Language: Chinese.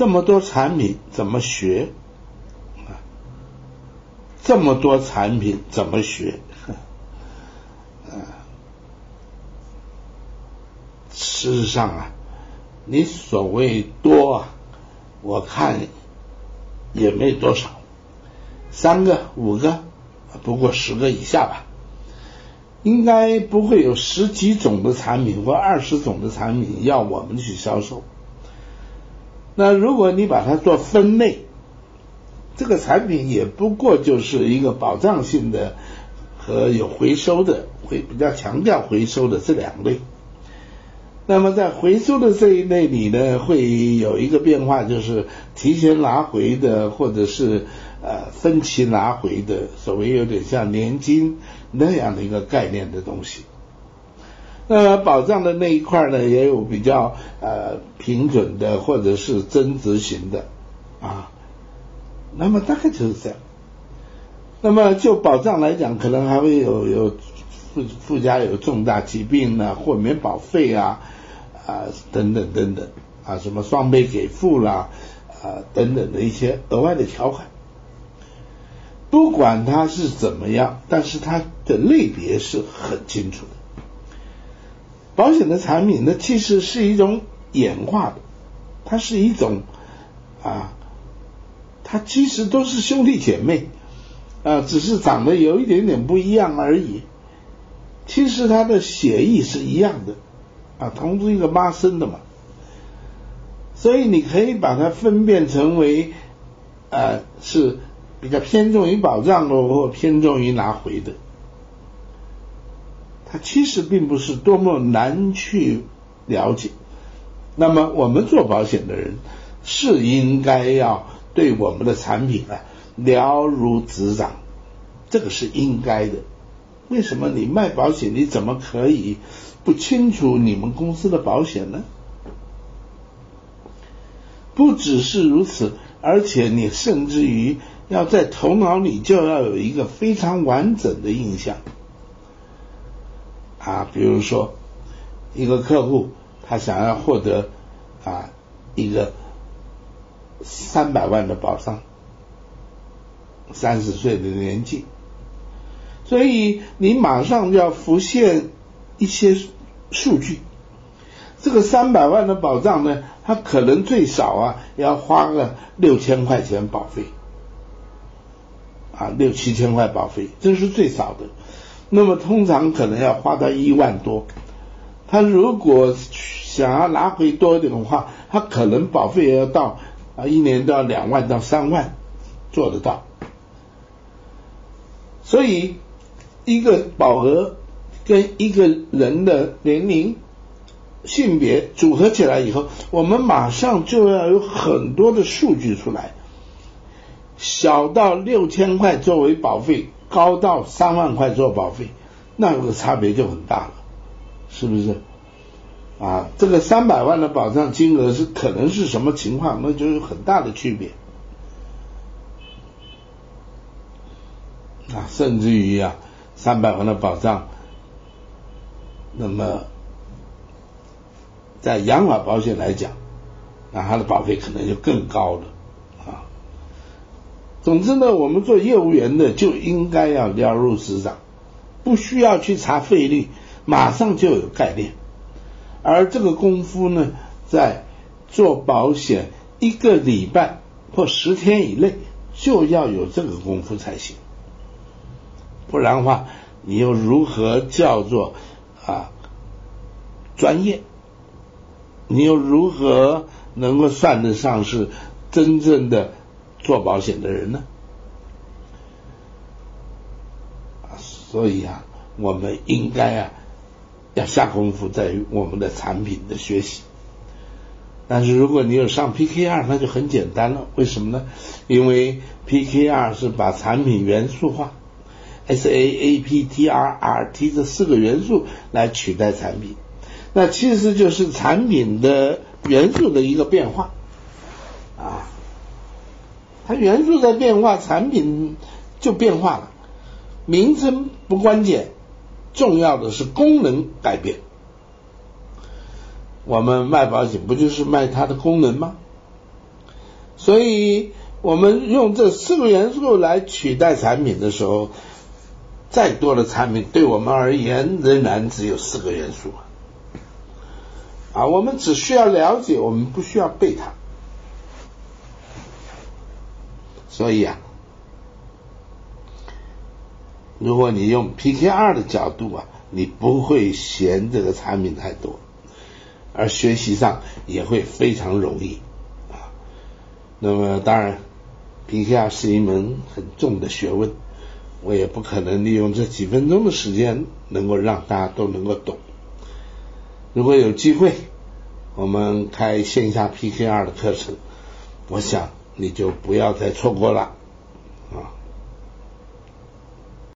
这么多产品怎么学？啊，这么多产品怎么学？啊，事实上啊，你所谓多啊，我看也没多少，三个、五个，不过十个以下吧。应该不会有十几种的产品或二十种的产品要我们去销售。那如果你把它做分类，这个产品也不过就是一个保障性的和有回收的，会比较强调回收的这两类。那么在回收的这一类里呢，会有一个变化，就是提前拿回的，或者是呃分期拿回的，所谓有点像年金那样的一个概念的东西。那保障的那一块呢，也有比较呃平准的，或者是增值型的啊。那么大概就是这样。那么就保障来讲，可能还会有有附附加有重大疾病啊，或免保费啊啊等等等等啊，什么双倍给付啦啊等等的一些额外的条款。不管它是怎么样，但是它的类别是很清楚的。保险的产品呢，其实是一种演化的，它是一种啊，它其实都是兄弟姐妹啊，只是长得有一点点不一样而已。其实它的血意是一样的啊，同是一个妈生的嘛，所以你可以把它分辨成为呃是比较偏重于保障的，或偏重于拿回的。它其实并不是多么难去了解。那么我们做保险的人是应该要对我们的产品啊了如指掌，这个是应该的。为什么你卖保险，你怎么可以不清楚你们公司的保险呢？不只是如此，而且你甚至于要在头脑里就要有一个非常完整的印象。啊，比如说一个客户他想要获得啊一个三百万的保障，三十岁的年纪，所以你马上就要浮现一些数据。这个三百万的保障呢，它可能最少啊要花个六千块钱保费，啊六七千块保费，这是最少的。那么通常可能要花到一万多，他如果想要拿回多一点的话，他可能保费也要到啊一年都要两万到三万做得到。所以一个保额跟一个人的年龄、性别组合起来以后，我们马上就要有很多的数据出来，小到六千块作为保费。高到三万块做保费，那个差别就很大了，是不是？啊，这个三百万的保障金额是可能是什么情况？那就有很大的区别啊，甚至于啊，三百万的保障，那么在养老保险来讲，那它的保费可能就更高了。总之呢，我们做业务员的就应该要了如指掌，不需要去查费率，马上就有概念。而这个功夫呢，在做保险一个礼拜或十天以内就要有这个功夫才行，不然的话，你又如何叫做啊专业？你又如何能够算得上是真正的？做保险的人呢？所以啊，我们应该啊，要下功夫在于我们的产品的学习。但是如果你有上 PKR，那就很简单了。为什么呢？因为 PKR 是把产品元素化，SAAPTRRT 这四个元素来取代产品，那其实就是产品的元素的一个变化啊。它元素在变化，产品就变化了。名称不关键，重要的是功能改变。我们卖保险不就是卖它的功能吗？所以我们用这四个元素来取代产品的时候，再多的产品对我们而言仍然只有四个元素啊，我们只需要了解，我们不需要背它。所以啊，如果你用 PKR 的角度啊，你不会嫌这个产品太多，而学习上也会非常容易啊。那么当然，PKR 是一门很重的学问，我也不可能利用这几分钟的时间能够让大家都能够懂。如果有机会，我们开线下 PKR 的课程，我想。你就不要再错过了啊。